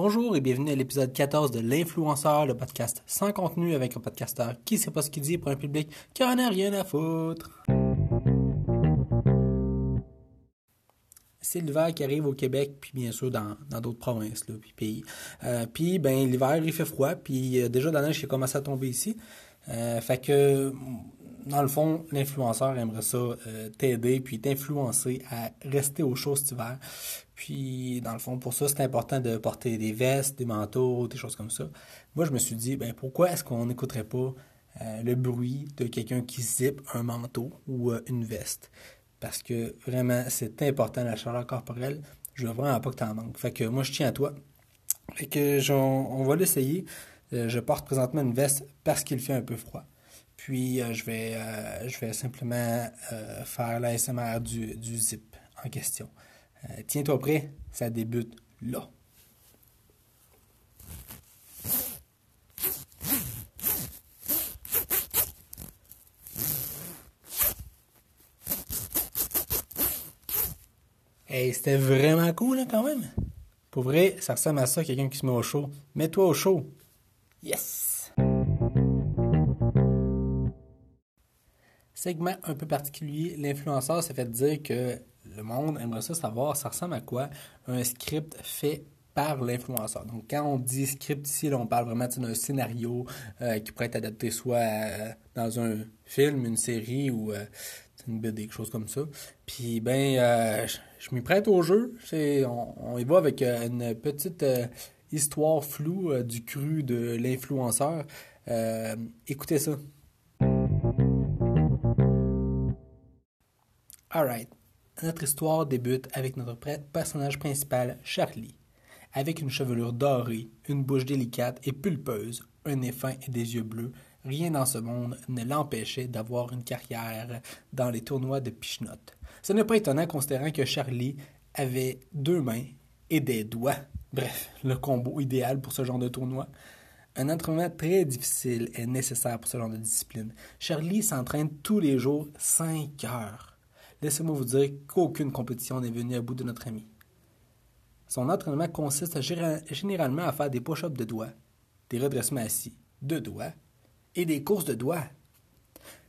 Bonjour et bienvenue à l'épisode 14 de L'Influenceur, le podcast sans contenu avec un podcasteur qui sait pas ce qu'il dit pour un public qui en a rien à foutre. C'est l'hiver qui arrive au Québec, puis bien sûr dans d'autres provinces, puis pays. Euh, puis ben l'hiver il fait froid, puis euh, déjà la neige qui a commencé à tomber ici. Euh, fait que dans le fond, l'influenceur aimerait ça euh, t'aider puis t'influencer à rester au chaud cet hiver. Puis, dans le fond, pour ça, c'est important de porter des vestes, des manteaux, des choses comme ça. Moi, je me suis dit, ben pourquoi est-ce qu'on n'écouterait pas euh, le bruit de quelqu'un qui zippe un manteau ou euh, une veste? Parce que vraiment, c'est important la chaleur corporelle. Je veux vraiment pas que tu en manques. Fait que moi, je tiens à toi. Fait que on va l'essayer. je porte présentement une veste parce qu'il fait un peu froid. Puis euh, je, vais, euh, je vais simplement euh, faire l'ASMR du, du zip en question. Tiens-toi prêt, ça débute là. Hey, c'était vraiment cool hein, quand même. Pour vrai, ça ressemble à ça, quelqu'un qui se met au chaud. Mets-toi au chaud. Yes! Segment un peu particulier, l'influenceur s'est fait dire que le monde aimerait ça savoir ça ressemble à quoi un script fait par l'influenceur. Donc, quand on dit script ici, on parle vraiment d'un scénario euh, qui pourrait être adapté soit euh, dans un film, une série ou euh, une BD, quelque chose comme ça. Puis, ben, je, m'y prête au jeu. On, on, y va avec une petite histoire floue du cru de l'influenceur. écoutez ça. Alright. Notre histoire débute avec notre personnage principal, Charlie. Avec une chevelure dorée, une bouche délicate et pulpeuse, un nez fin et des yeux bleus, rien dans ce monde ne l'empêchait d'avoir une carrière dans les tournois de pichenotte. Ce n'est pas étonnant considérant que Charlie avait deux mains et des doigts. Bref, le combo idéal pour ce genre de tournoi. Un entraînement très difficile est nécessaire pour ce genre de discipline. Charlie s'entraîne tous les jours 5 heures laissez-moi vous dire qu'aucune compétition n'est venue à bout de notre ami. Son entraînement consiste généralement à faire des push-ups de doigts, des redressements assis de doigts et des courses de doigts.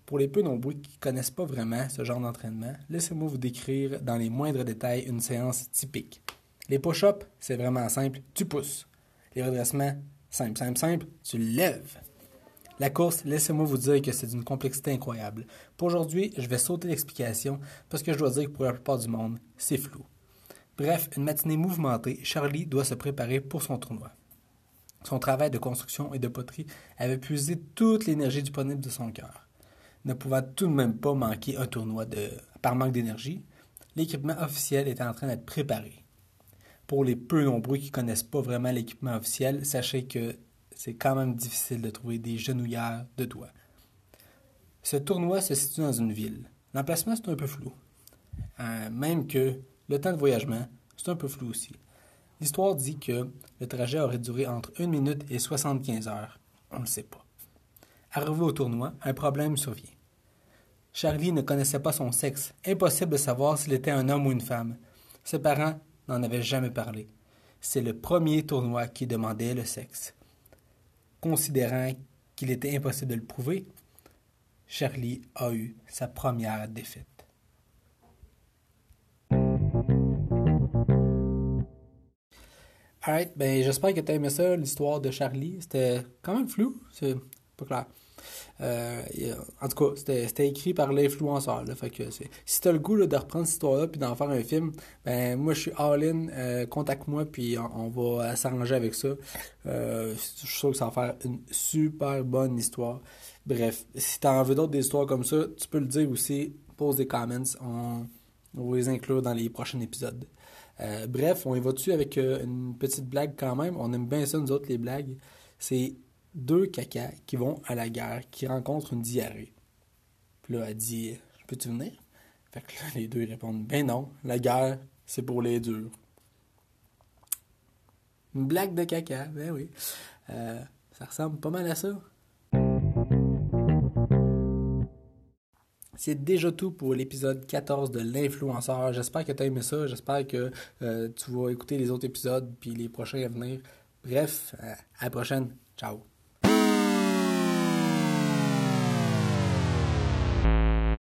Pour les peu nombreux qui ne connaissent pas vraiment ce genre d'entraînement, laissez-moi vous décrire dans les moindres détails une séance typique. Les push-ups, c'est vraiment simple, tu pousses. Les redressements, simple, simple, simple, tu lèves. La course, laissez-moi vous dire que c'est d'une complexité incroyable. Pour aujourd'hui, je vais sauter l'explication parce que je dois dire que pour la plupart du monde, c'est flou. Bref, une matinée mouvementée, Charlie doit se préparer pour son tournoi. Son travail de construction et de poterie avait puisé toute l'énergie disponible de son cœur. Ne pouvant tout de même pas manquer un tournoi de... par manque d'énergie, l'équipement officiel était en train d'être préparé. Pour les peu nombreux qui ne connaissent pas vraiment l'équipement officiel, sachez que c'est quand même difficile de trouver des genouillères de doigts. Ce tournoi se situe dans une ville. L'emplacement, c'est un peu flou. Euh, même que le temps de voyagement, c'est un peu flou aussi. L'histoire dit que le trajet aurait duré entre 1 minute et 75 heures. On ne le sait pas. Arrivé au tournoi, un problème survient. Charlie ne connaissait pas son sexe. Impossible de savoir s'il était un homme ou une femme. Ses parents n'en avaient jamais parlé. C'est le premier tournoi qui demandait le sexe. Considérant qu'il était impossible de le prouver, Charlie a eu sa première défaite. Alright, ben j'espère que tu aimé ça, l'histoire de Charlie. C'était quand même flou, pas clair. Euh, en tout cas, c'était écrit par l'influenceur. Fait que si t'as le goût de reprendre cette histoire-là puis d'en faire un film, ben moi je suis all-in. Euh, contacte-moi puis on, va s'arranger avec ça. Euh, je suis sûr que ça va faire une super bonne histoire. Bref, si t'as envie d'autres histoires comme ça, tu peux le dire aussi. Pose des comments. On, va les inclure dans les prochains épisodes. bref, on y va dessus avec une petite blague quand même? On aime bien ça, nous autres, les blagues. C'est deux cacas qui vont à la guerre, qui rencontrent une diarrhée. Puis là, elle dit Peux-tu venir? Fait que là, les deux répondent Ben non, la guerre, c'est pour les durs. Une blague de caca, ben oui. Euh, ça ressemble pas mal à ça. C'est déjà tout pour l'épisode 14 de l'influenceur. J'espère que tu aimé ça. J'espère que euh, tu vas écouter les autres épisodes puis les prochains à venir Bref, à la prochaine. Ciao.